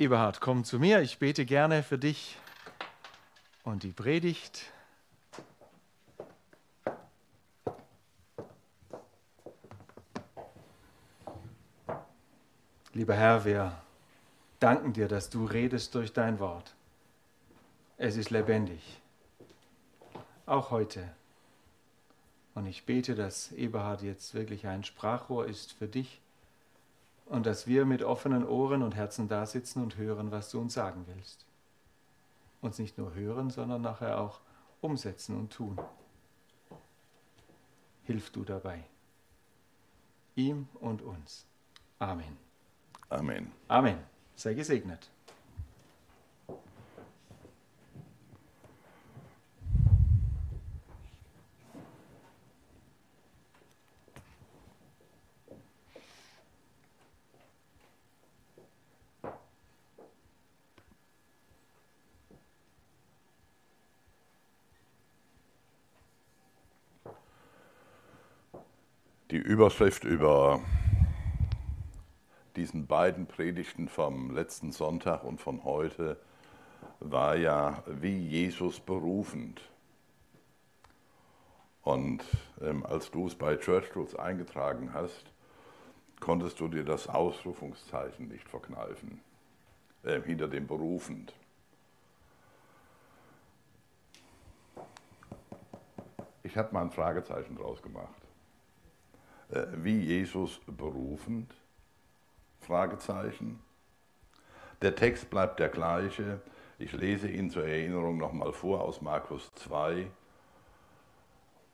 Eberhard, komm zu mir. Ich bete gerne für dich und die Predigt. Lieber Herr, wir danken dir, dass du redest durch dein Wort. Es ist lebendig, auch heute. Und ich bete, dass Eberhard jetzt wirklich ein Sprachrohr ist für dich und dass wir mit offenen Ohren und Herzen da sitzen und hören, was du uns sagen willst. Uns nicht nur hören, sondern nachher auch umsetzen und tun. Hilf du dabei. Ihm und uns. Amen. Amen. Amen. Sei gesegnet. Die Überschrift über diesen beiden Predigten vom letzten Sonntag und von heute war ja wie Jesus berufend. Und ähm, als du es bei Church eingetragen hast, konntest du dir das Ausrufungszeichen nicht verkneifen, äh, hinter dem berufend. Ich habe mal ein Fragezeichen draus gemacht. Äh, wie Jesus berufend? Fragezeichen. Der Text bleibt der gleiche. Ich lese ihn zur Erinnerung nochmal vor aus Markus 2.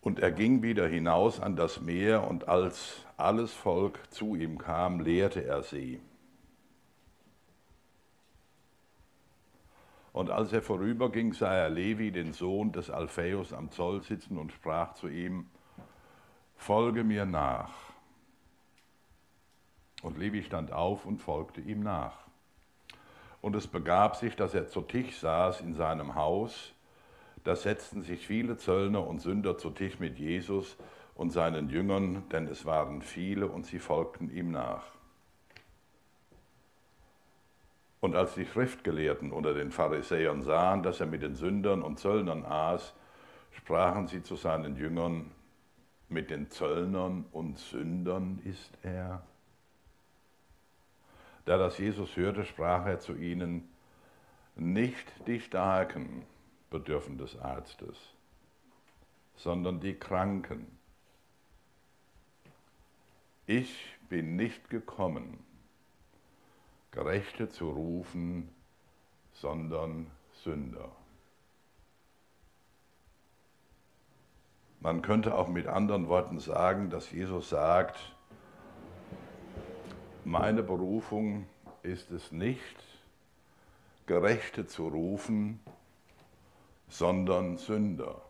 Und er ging wieder hinaus an das Meer, und als alles Volk zu ihm kam, lehrte er sie. Und als er vorüberging, sah er Levi, den Sohn des Alphaeus, am Zoll sitzen und sprach zu ihm, folge mir nach. Und Levi stand auf und folgte ihm nach. Und es begab sich, dass er zu Tisch saß in seinem Haus. Da setzten sich viele Zöllner und Sünder zu Tisch mit Jesus und seinen Jüngern, denn es waren viele und sie folgten ihm nach. Und als die Schriftgelehrten unter den Pharisäern sahen, dass er mit den Sündern und Zöllnern aß, sprachen sie zu seinen Jüngern, mit den Zöllnern und Sündern ist er. Da das Jesus hörte, sprach er zu ihnen, nicht die Starken bedürfen des Arztes, sondern die Kranken. Ich bin nicht gekommen, Gerechte zu rufen, sondern Sünder. Man könnte auch mit anderen Worten sagen, dass Jesus sagt, meine Berufung ist es nicht, Gerechte zu rufen, sondern Sünder.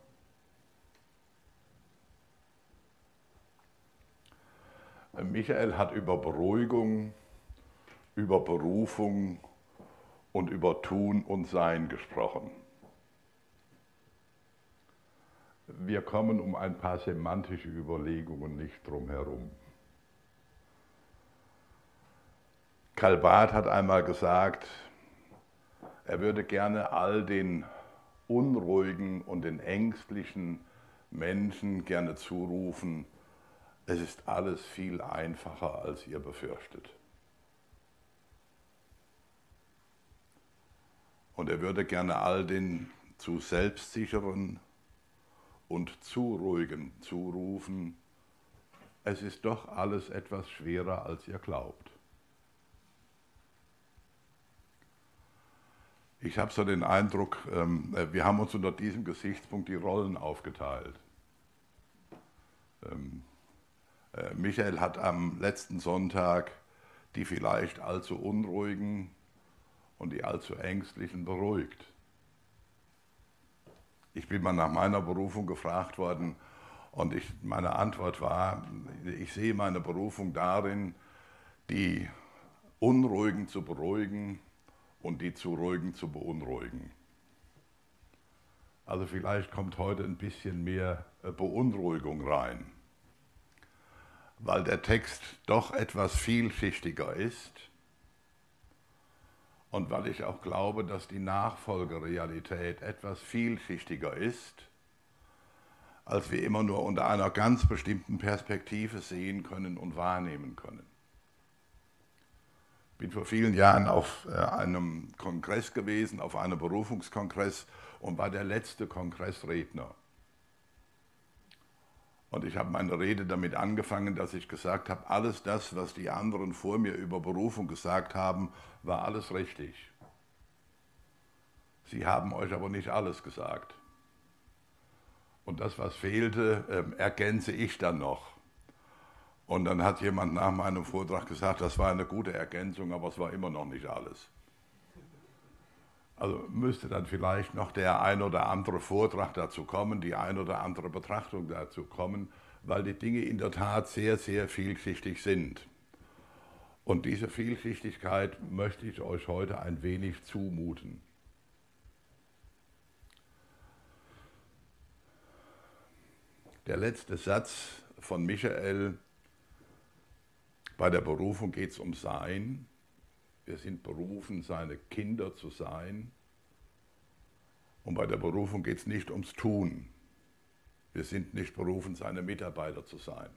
Michael hat über Beruhigung, über Berufung und über Tun und Sein gesprochen. Wir kommen um ein paar semantische Überlegungen nicht drum herum. Karl Barth hat einmal gesagt, er würde gerne all den unruhigen und den ängstlichen Menschen gerne zurufen, es ist alles viel einfacher, als ihr befürchtet. Und er würde gerne all den zu selbstsicheren und zu ruhigen zurufen, es ist doch alles etwas schwerer, als ihr glaubt. Ich habe so den Eindruck, ähm, äh, wir haben uns unter diesem Gesichtspunkt die Rollen aufgeteilt. Ähm, äh, Michael hat am letzten Sonntag die vielleicht allzu unruhigen und die allzu ängstlichen beruhigt. Ich bin mal nach meiner Berufung gefragt worden und ich, meine Antwort war, ich sehe meine Berufung darin, die Unruhigen zu beruhigen und die zu ruhigen zu beunruhigen. Also vielleicht kommt heute ein bisschen mehr äh, Beunruhigung rein, weil der Text doch etwas vielschichtiger ist und weil ich auch glaube, dass die Nachfolgerealität etwas vielschichtiger ist, als wir immer nur unter einer ganz bestimmten Perspektive sehen können und wahrnehmen können. Ich bin vor vielen Jahren auf äh, einem Kongress gewesen, auf einem Berufungskongress und war der letzte Kongressredner. Und ich habe meine Rede damit angefangen, dass ich gesagt habe, alles das, was die anderen vor mir über Berufung gesagt haben, war alles richtig. Sie haben euch aber nicht alles gesagt. Und das, was fehlte, äh, ergänze ich dann noch. Und dann hat jemand nach meinem Vortrag gesagt, das war eine gute Ergänzung, aber es war immer noch nicht alles. Also müsste dann vielleicht noch der ein oder andere Vortrag dazu kommen, die ein oder andere Betrachtung dazu kommen, weil die Dinge in der Tat sehr, sehr vielschichtig sind. Und diese Vielschichtigkeit möchte ich euch heute ein wenig zumuten. Der letzte Satz von Michael, bei der Berufung geht es um Sein. Wir sind berufen, seine Kinder zu sein. Und bei der Berufung geht es nicht ums Tun. Wir sind nicht berufen, seine Mitarbeiter zu sein.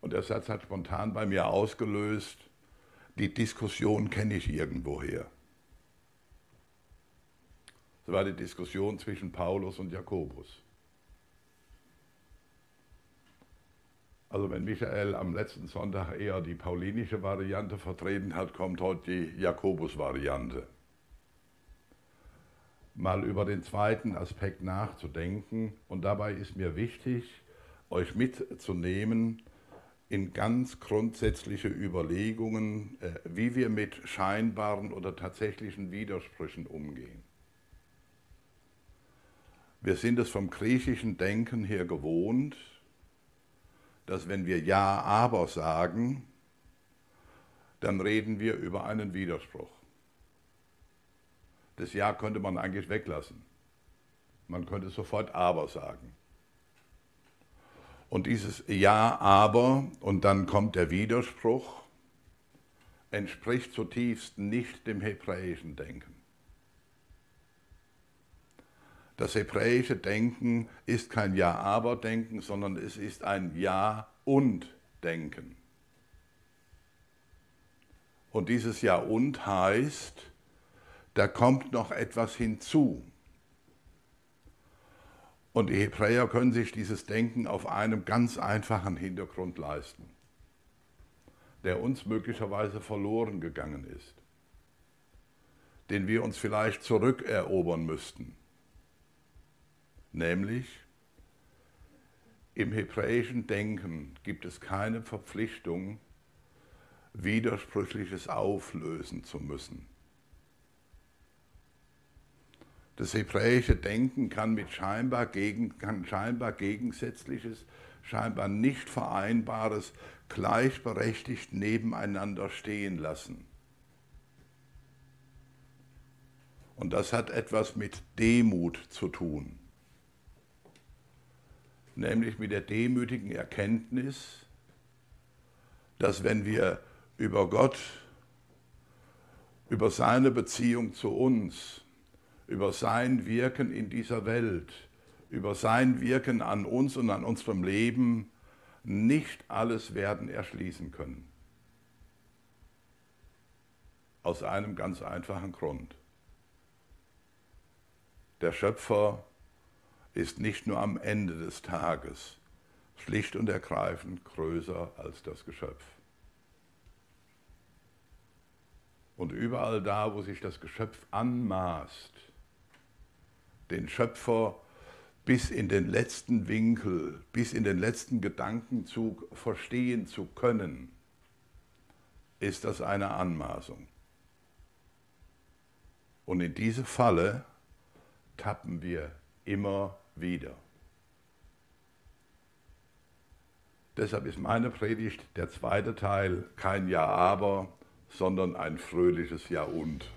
Und der Satz hat spontan bei mir ausgelöst, die Diskussion kenne ich irgendwoher. Das war die Diskussion zwischen Paulus und Jakobus. Also wenn Michael am letzten Sonntag eher die paulinische Variante vertreten hat, kommt heute die Jakobus-Variante. Mal über den zweiten Aspekt nachzudenken und dabei ist mir wichtig, euch mitzunehmen in ganz grundsätzliche Überlegungen, äh, wie wir mit scheinbaren oder tatsächlichen Widersprüchen umgehen. Wir sind es vom griechischen Denken her gewohnt, dass wenn wir Ja, aber sagen, dann reden wir über einen Widerspruch. Das Ja könnte man eigentlich weglassen. Man könnte sofort aber sagen. Und dieses Ja, aber und dann kommt der Widerspruch, entspricht zutiefst nicht dem hebräischen Denken. Das hebräische Denken ist kein Ja-Aber-Denken, sondern es ist ein Ja-und-Denken. Und dieses Ja-und heißt, da kommt noch etwas hinzu. Und die Hebräer können sich dieses Denken auf einem ganz einfachen Hintergrund leisten, der uns möglicherweise verloren gegangen ist, den wir uns vielleicht zurückerobern müssten nämlich im hebräischen Denken gibt es keine Verpflichtung, Widersprüchliches auflösen zu müssen. Das hebräische Denken kann mit scheinbar, gegen, kann scheinbar Gegensätzliches, scheinbar nicht Vereinbares gleichberechtigt nebeneinander stehen lassen. Und das hat etwas mit Demut zu tun nämlich mit der demütigen Erkenntnis, dass wenn wir über Gott, über seine Beziehung zu uns, über sein Wirken in dieser Welt, über sein Wirken an uns und an unserem Leben nicht alles werden erschließen können. Aus einem ganz einfachen Grund. Der Schöpfer ist nicht nur am Ende des Tages schlicht und ergreifend größer als das Geschöpf. Und überall da, wo sich das Geschöpf anmaßt, den Schöpfer bis in den letzten Winkel, bis in den letzten Gedankenzug verstehen zu können, ist das eine Anmaßung. Und in diese Falle tappen wir immer wieder. Deshalb ist meine Predigt der zweite Teil kein Ja aber, sondern ein fröhliches Ja und.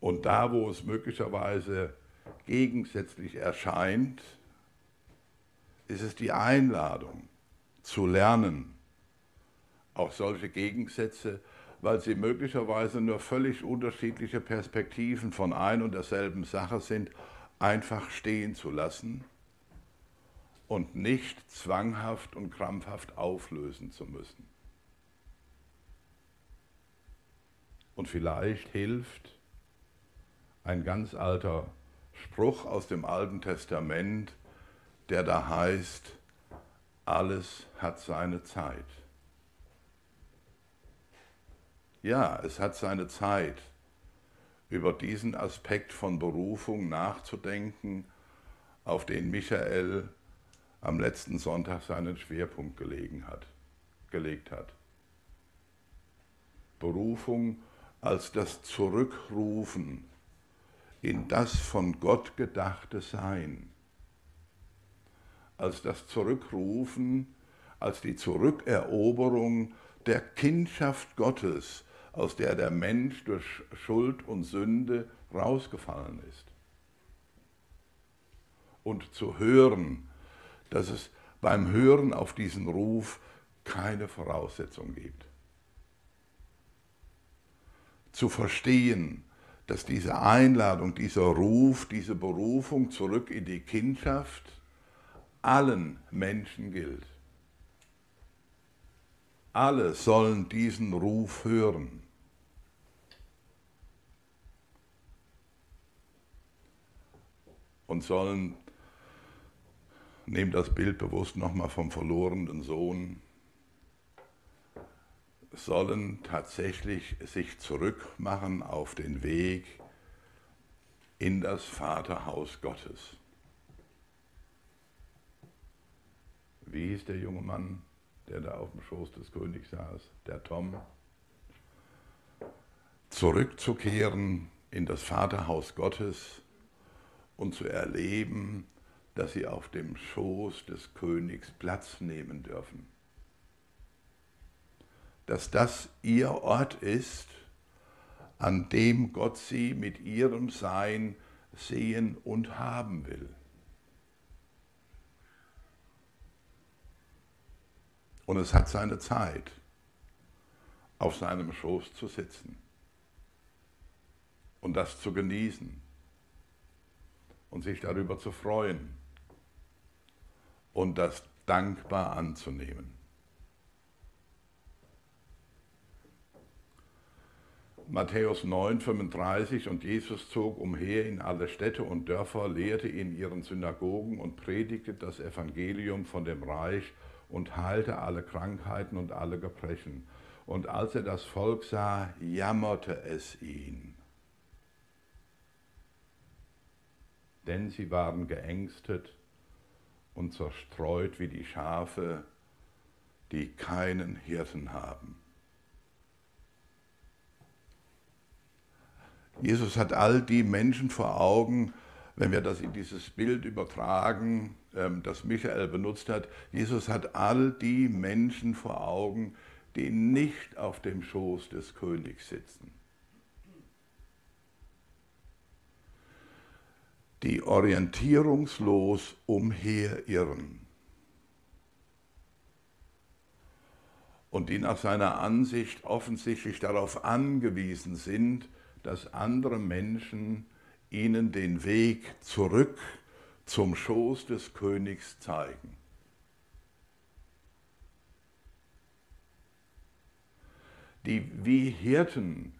Und da, wo es möglicherweise gegensätzlich erscheint, ist es die Einladung zu lernen, auch solche Gegensätze, weil sie möglicherweise nur völlig unterschiedliche Perspektiven von ein und derselben Sache sind, einfach stehen zu lassen und nicht zwanghaft und krampfhaft auflösen zu müssen. Und vielleicht hilft ein ganz alter Spruch aus dem Alten Testament, der da heißt, alles hat seine Zeit. Ja, es hat seine Zeit, über diesen Aspekt von Berufung nachzudenken, auf den Michael am letzten Sonntag seinen Schwerpunkt gelegen hat, gelegt hat. Berufung als das Zurückrufen in das von Gott gedachte Sein, als das Zurückrufen, als die Zurückeroberung der Kindschaft Gottes, aus der der Mensch durch Schuld und Sünde rausgefallen ist. Und zu hören, dass es beim Hören auf diesen Ruf keine Voraussetzung gibt. Zu verstehen, dass diese Einladung, dieser Ruf, diese Berufung zurück in die Kindschaft allen Menschen gilt. Alle sollen diesen Ruf hören. Und sollen nehmt das Bild bewusst nochmal vom verlorenen Sohn, sollen tatsächlich sich zurückmachen auf den Weg in das Vaterhaus Gottes. Wie hieß der junge Mann, der da auf dem Schoß des Königs saß? Der Tom. Zurückzukehren in das Vaterhaus Gottes und zu erleben, dass sie auf dem Schoß des Königs Platz nehmen dürfen. Dass das ihr Ort ist, an dem Gott sie mit ihrem Sein sehen und haben will. Und es hat seine Zeit, auf seinem Schoß zu sitzen und das zu genießen und sich darüber zu freuen und das dankbar anzunehmen. Matthäus 9, 35 und Jesus zog umher in alle Städte und Dörfer, lehrte in ihren Synagogen und predigte das Evangelium von dem Reich und heilte alle Krankheiten und alle Gebrechen. Und als er das Volk sah, jammerte es ihn. Denn sie waren geängstet und zerstreut wie die Schafe, die keinen Hirten haben. Jesus hat all die Menschen vor Augen, wenn wir das in dieses Bild übertragen, ähm, das Michael benutzt hat, Jesus hat all die Menschen vor Augen, die nicht auf dem Schoß des Königs sitzen. die orientierungslos umherirren und die nach seiner Ansicht offensichtlich darauf angewiesen sind, dass andere Menschen ihnen den Weg zurück zum Schoß des Königs zeigen. Die wie Hirten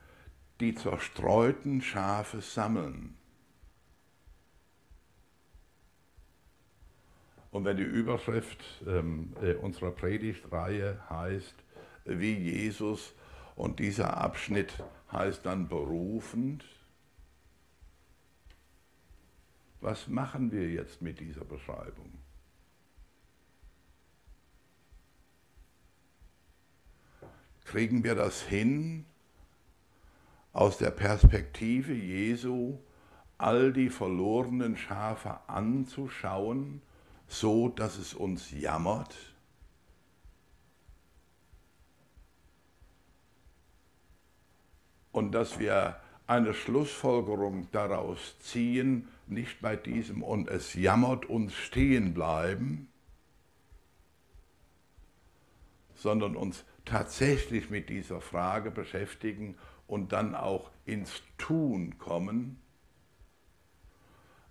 die zerstreuten Schafe sammeln Und wenn die Überschrift ähm, äh, unserer Predigtreihe heißt, wie Jesus, und dieser Abschnitt heißt dann berufend, was machen wir jetzt mit dieser Beschreibung? Kriegen wir das hin, aus der Perspektive Jesu all die verlorenen Schafe anzuschauen so dass es uns jammert? Und dass wir eine Schlussfolgerung daraus ziehen, nicht bei diesem und es jammert uns stehen bleiben, sondern uns tatsächlich mit dieser Frage beschäftigen und dann auch ins Tun kommen,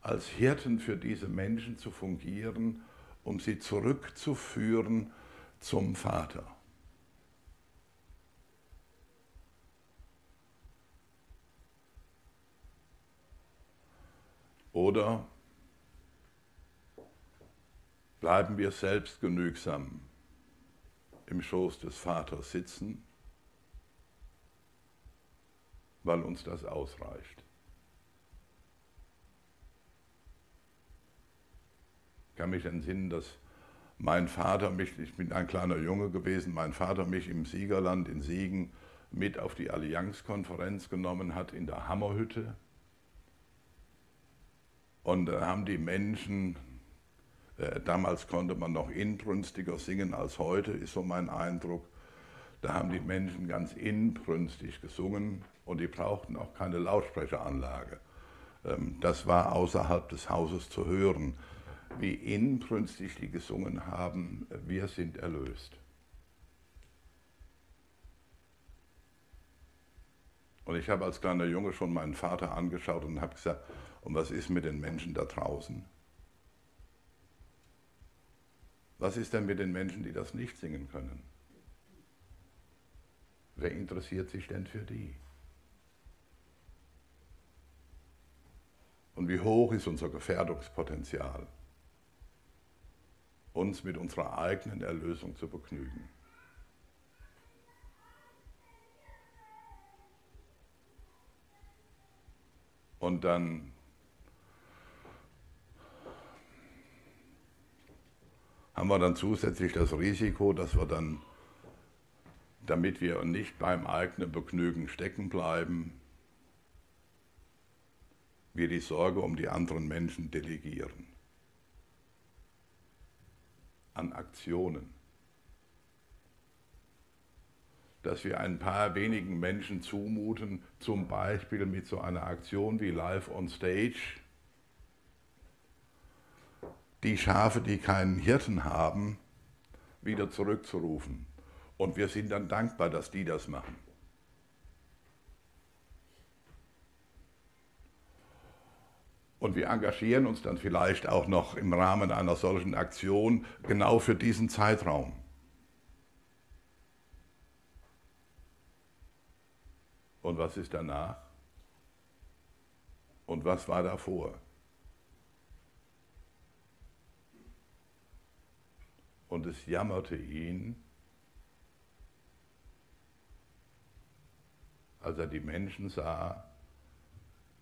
als Hirten für diese Menschen zu fungieren, um sie zurückzuführen zum Vater. Oder bleiben wir selbstgenügsam im Schoß des Vaters sitzen, weil uns das ausreicht. Ich kann mich entsinnen, dass mein Vater mich, ich bin ein kleiner Junge gewesen, mein Vater mich im Siegerland in Siegen mit auf die Allianzkonferenz genommen hat in der Hammerhütte. Und da haben die Menschen, äh, damals konnte man noch inbrünstiger singen als heute, ist so mein Eindruck. Da haben die Menschen ganz inbrünstig gesungen und die brauchten auch keine Lautsprecheranlage. Ähm, das war außerhalb des Hauses zu hören wie inbrünstig die gesungen haben, wir sind erlöst. Und ich habe als kleiner Junge schon meinen Vater angeschaut und habe gesagt, und was ist mit den Menschen da draußen? Was ist denn mit den Menschen, die das nicht singen können? Wer interessiert sich denn für die? Und wie hoch ist unser Gefährdungspotenzial? uns mit unserer eigenen Erlösung zu begnügen. Und dann haben wir dann zusätzlich das Risiko, dass wir dann, damit wir nicht beim eigenen Begnügen stecken bleiben, wir die Sorge um die anderen Menschen delegieren an Aktionen. Dass wir ein paar wenigen Menschen zumuten, zum Beispiel mit so einer Aktion wie Live on Stage, die Schafe, die keinen Hirten haben, wieder zurückzurufen. Und wir sind dann dankbar, dass die das machen. Und wir engagieren uns dann vielleicht auch noch im Rahmen einer solchen Aktion genau für diesen Zeitraum. Und was ist danach? Und was war davor? Und es jammerte ihn, als er die Menschen sah,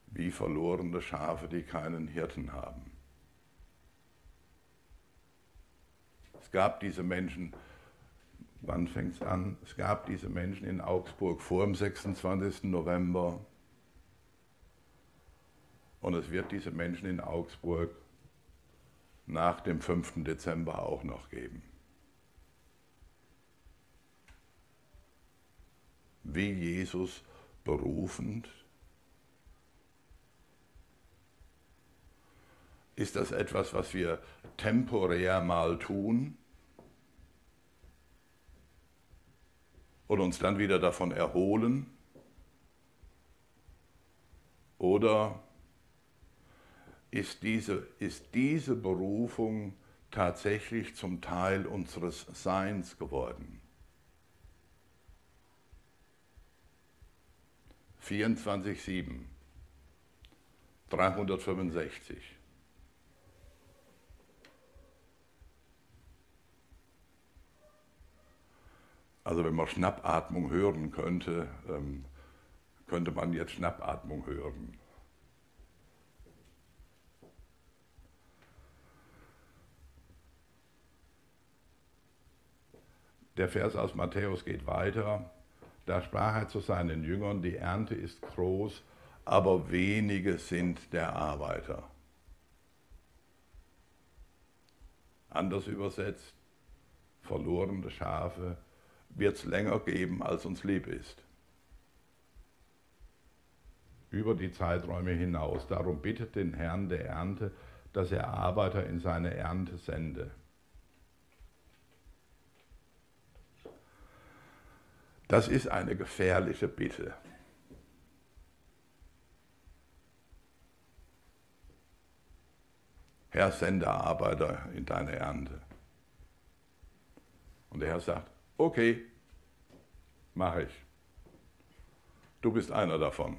wie verlorene Schafe, die keinen Hirten haben. Es gab diese Menschen, wann fängt es an? Es gab diese Menschen in Augsburg vor dem 26. November und es wird diese Menschen in Augsburg nach dem 5. Dezember auch noch geben. Wie Jesus berufend Ist das etwas, was wir temporär mal tun und uns dann wieder davon erholen? Oder ist diese, ist diese Berufung tatsächlich zum Teil unseres Seins geworden? 24,7, 365. Also wenn man Schnappatmung hören könnte, ähm, könnte man jetzt Schnappatmung hören. Der Vers aus Matthäus geht weiter. Da sprach er zu seinen Jüngern, die Ernte ist groß, aber wenige sind der Arbeiter. Anders übersetzt, verlorene Schafe wird es länger geben, als uns lieb ist. Über die Zeiträume hinaus. Darum bittet den Herrn der Ernte, dass er Arbeiter in seine Ernte sende. Das ist eine gefährliche Bitte. Herr, sende Arbeiter in deine Ernte. Und der Herr sagt, okay, mache ich. Du bist einer davon.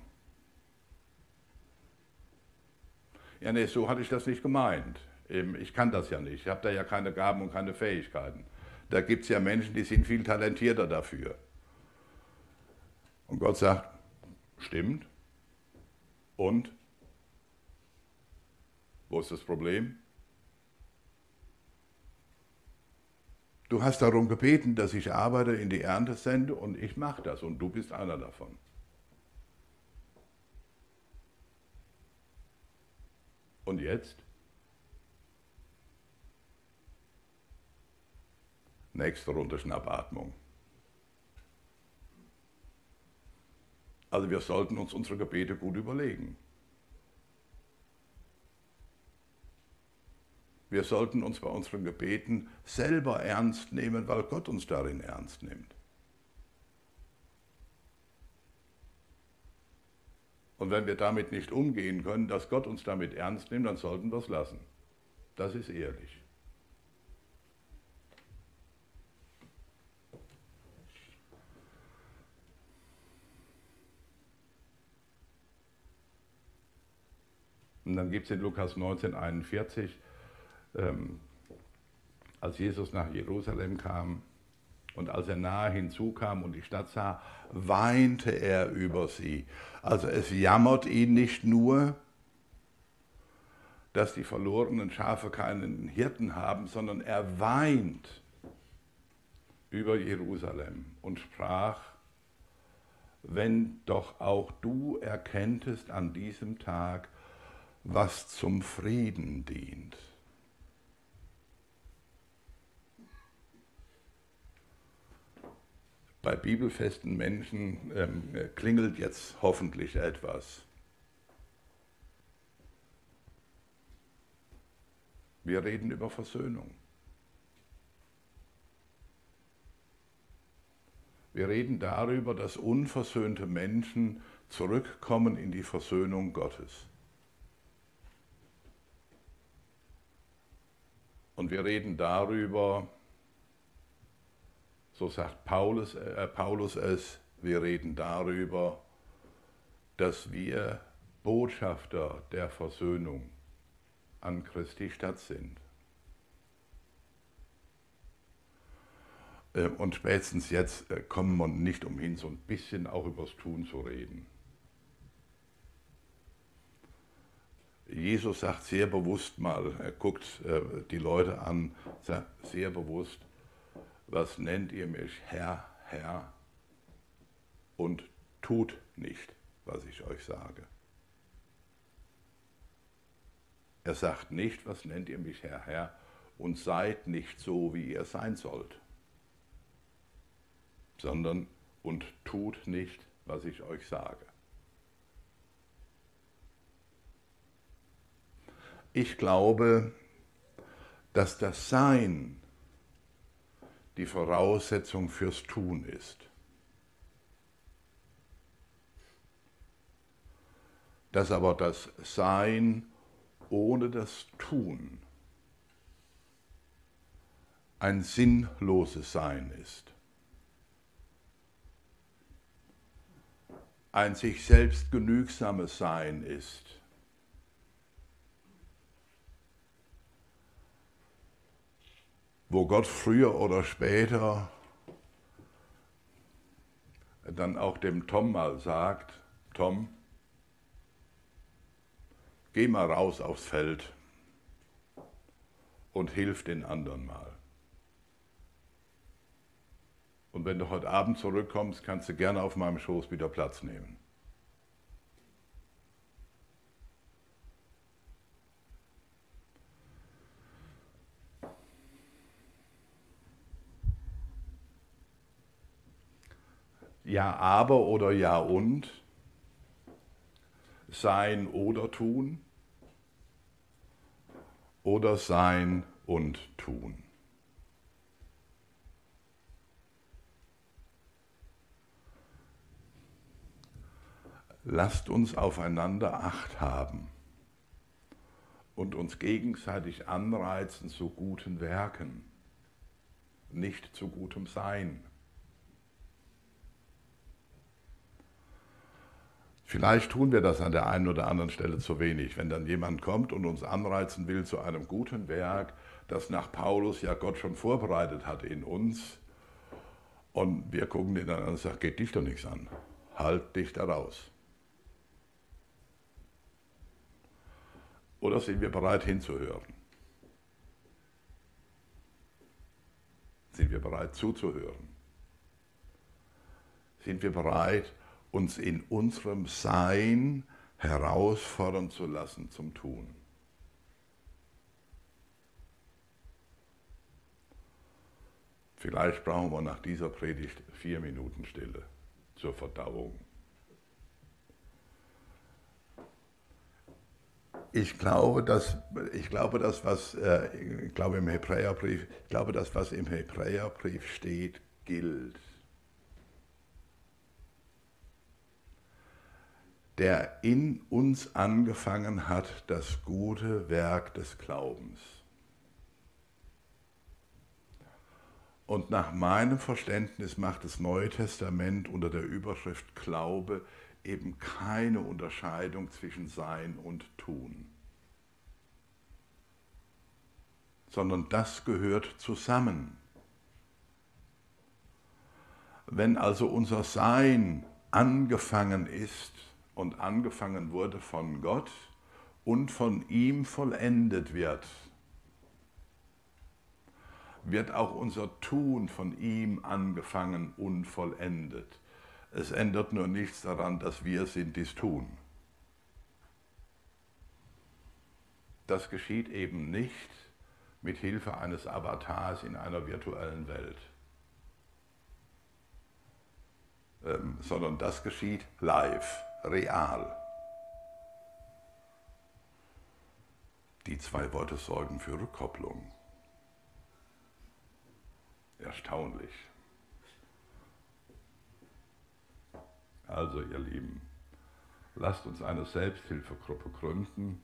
Ja, nee, so hatte ich das nicht gemeint. Ich kann das ja nicht. Ich habe da ja keine Gaben und keine Fähigkeiten. Da gibt es ja Menschen, die sind viel talentierter dafür. Und Gott sagt, stimmt. Und? Wo ist das Problem? Du hast darum gebeten, dass ich Arbeiter in die Ernte sende und ich mache das und du bist einer davon. Und jetzt? Nächste Runde Schnappatmung. Also wir sollten uns unsere Gebete gut überlegen. Wir sollten uns bei unseren Gebeten selber ernst nehmen, weil Gott uns darin ernst nimmt. Und wenn wir damit nicht umgehen können, dass Gott uns damit ernst nimmt, dann sollten wir es lassen. Das ist ehrlich. Und dann gibt es in Lukas 19, 41, ähm, als Jesus nach Jerusalem kam und als er nahe hinzukam und die Stadt sah, weinte er über sie. Also es jammert ihn nicht nur, dass die verlorenen Schafe keinen Hirten haben, sondern er weint über Jerusalem und sprach, wenn doch auch du erkenntest an diesem Tag, was zum Frieden dient. bei bibelfesten Menschen ähm, klingelt jetzt hoffentlich etwas. Wir reden über Versöhnung. Wir reden darüber, dass unversöhnte Menschen zurückkommen in die Versöhnung Gottes. Und wir reden darüber, so sagt Paulus, äh, Paulus es, wir reden darüber, dass wir Botschafter der Versöhnung an Christi Stadt sind. Ähm, und spätestens jetzt äh, kommen wir nicht umhin, so ein bisschen auch übers Tun zu reden. Jesus sagt sehr bewusst mal, er guckt äh, die Leute an, sagt sehr bewusst, was nennt ihr mich Herr, Herr und tut nicht, was ich euch sage. Er sagt nicht, was nennt ihr mich Herr, Herr und seid nicht so, wie ihr sein sollt, sondern und tut nicht, was ich euch sage. Ich glaube, dass das Sein die Voraussetzung fürs Tun ist. Dass aber das Sein ohne das Tun ein sinnloses Sein ist. Ein sich selbst genügsames Sein ist. Wo Gott früher oder später dann auch dem Tom mal sagt, Tom, geh mal raus aufs Feld und hilf den anderen mal. Und wenn du heute Abend zurückkommst, kannst du gerne auf meinem Schoß wieder Platz nehmen. Ja, aber oder ja und, sein oder tun oder sein und tun. lasst uns aufeinander acht haben und uns gegenseitig anreizen zu guten Werken, nicht zu gutem Sein. Vielleicht tun wir das an der einen oder anderen Stelle zu wenig. Wenn dann jemand kommt und uns anreizen will zu einem guten Werk, das nach Paulus ja Gott schon vorbereitet hat in uns, und wir gucken den an und sagen, geht dich doch nichts an. Halt dich da raus. Oder sind wir bereit hinzuhören? Sind wir bereit zuzuhören? Sind wir bereit, uns in unserem Sein herausfordern zu lassen zum Tun? Vielleicht brauchen wir nach dieser Predigt vier Minuten Stille zur Verdauung. Ich glaube, dass, ich glaube, das, was äh, ich glaube im Hebräerbrief, ich glaube, das, was im Hebräerbrief steht, gilt. Der in uns angefangen hat das gute Werk des Glaubens. Und nach meinem Verständnis macht das Neue Testament unter der Überschrift Glaube eben keine Unterscheidung zwischen Sein und Tun, sondern das gehört zusammen. Wenn also unser Sein angefangen ist und angefangen wurde von Gott und von ihm vollendet wird, wird auch unser Tun von ihm angefangen und vollendet. Es ändert nur nichts daran, dass wir sind, dies tun. Das geschieht eben nicht mit Hilfe eines Avatars in einer virtuellen Welt, ähm, sondern das geschieht live, real. Die zwei Worte sorgen für Rückkopplung. Erstaunlich. Also ihr Lieben, lasst uns eine Selbsthilfegruppe gründen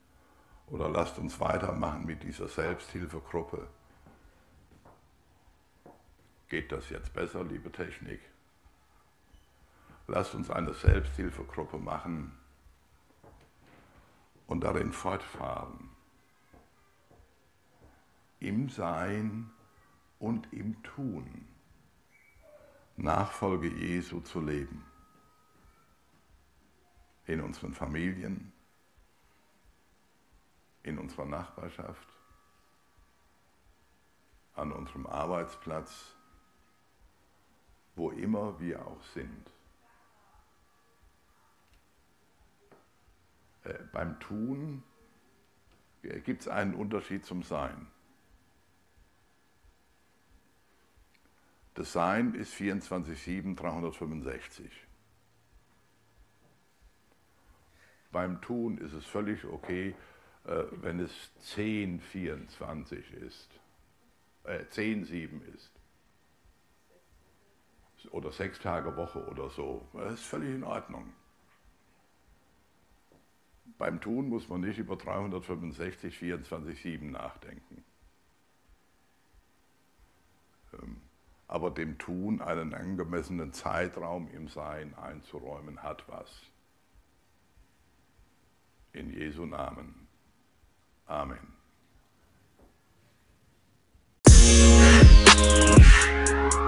oder lasst uns weitermachen mit dieser Selbsthilfegruppe. Geht das jetzt besser, liebe Technik? Lasst uns eine Selbsthilfegruppe machen und darin fortfahren. Im Sein und im Tun Nachfolge Jesu zu leben. In unseren Familien, in unserer Nachbarschaft, an unserem Arbeitsplatz, wo immer wir auch sind. Äh, beim Tun gibt es einen Unterschied zum Sein. Das Sein ist 24-7, 365. Beim Tun ist es völlig okay, äh, wenn es 10, 24 ist, äh, 10, 7 ist. Oder sechs Tage Woche oder so. Das ist völlig in Ordnung. Beim Tun muss man nicht über 365, 24, 7 nachdenken. Ähm, aber dem Tun einen angemessenen Zeitraum im Sein einzuräumen, hat was. In Jesu Namen. Amen. Thank.